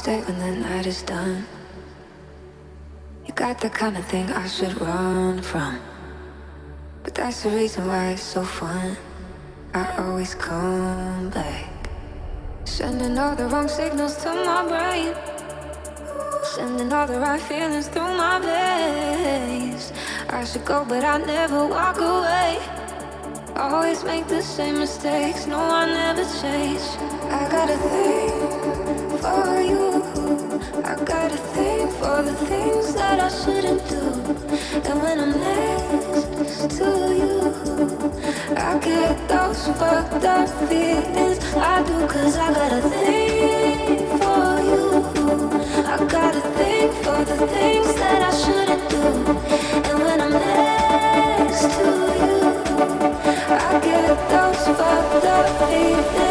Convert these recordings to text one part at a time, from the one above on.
stay when the night is done. You got the kind of thing I should run from. But that's the reason why it's so fun. I always come back. Sending all the wrong signals to my brain. Sending all the right feelings through my veins. I should go, but I never walk away. Always make the same mistakes, no, I never change. I got a thing for you. I got a thing for the things that I shouldn't do. And when I'm next to you, I get those fucked up feelings. I do, cause I got a thing for you. I got a thing for the things that I shouldn't do. Fucked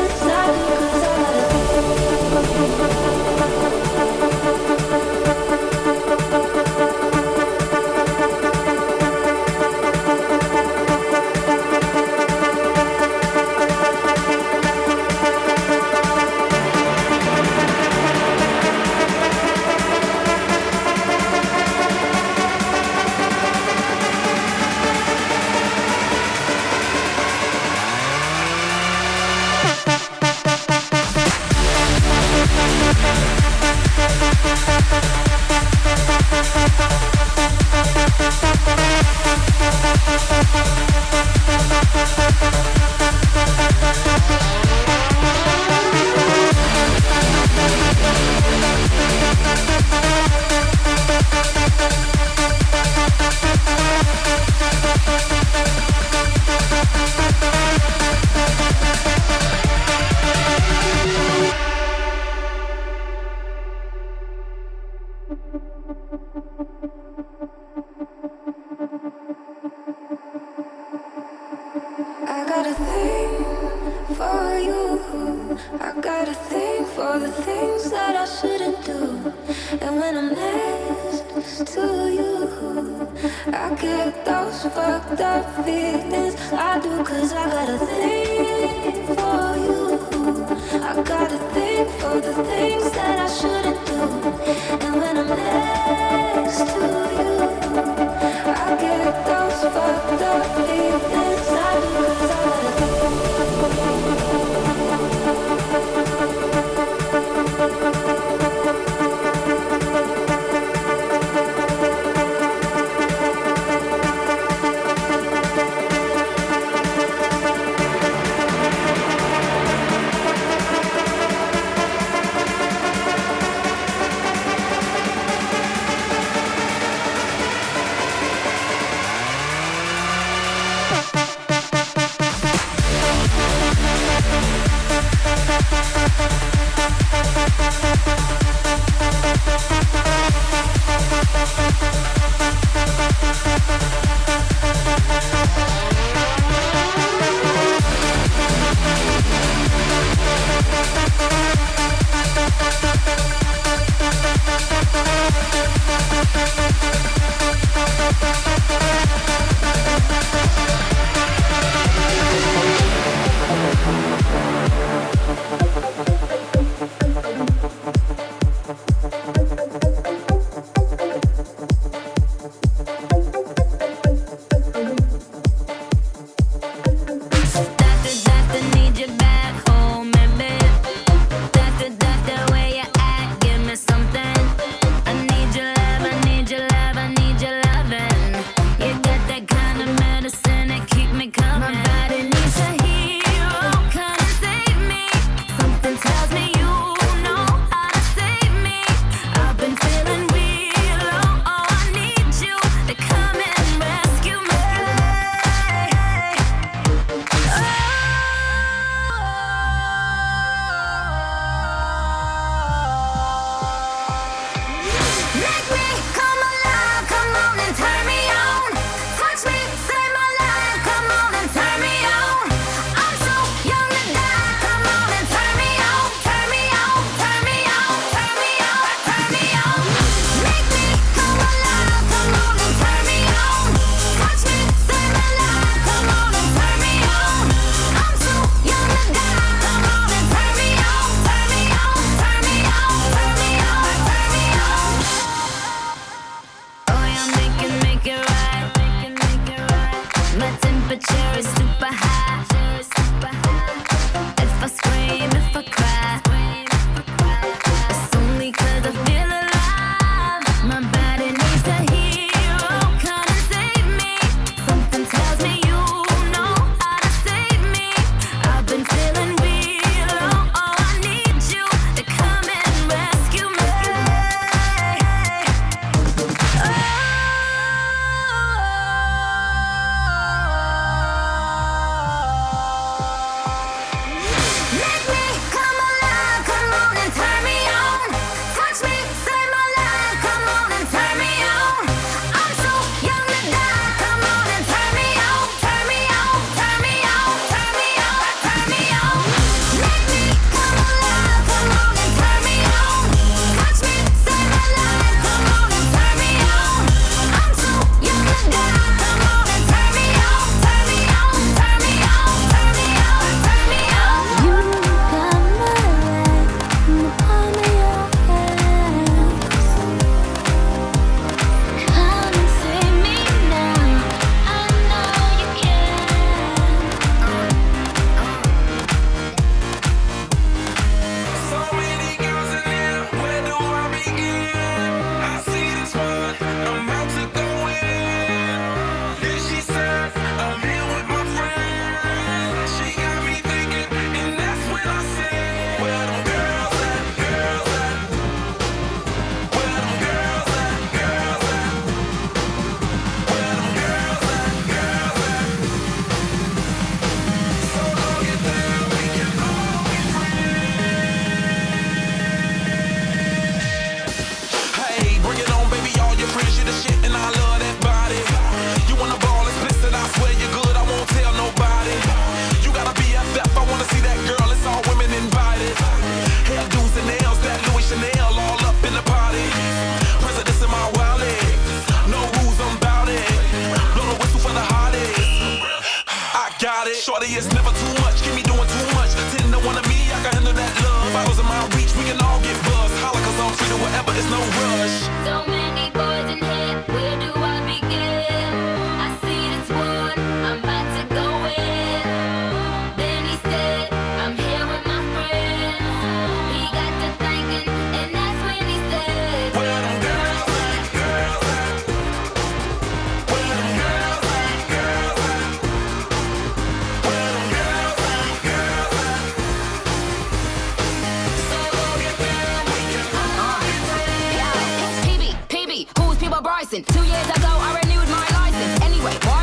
Bryson. Two years ago, I renewed my license. Anyway, why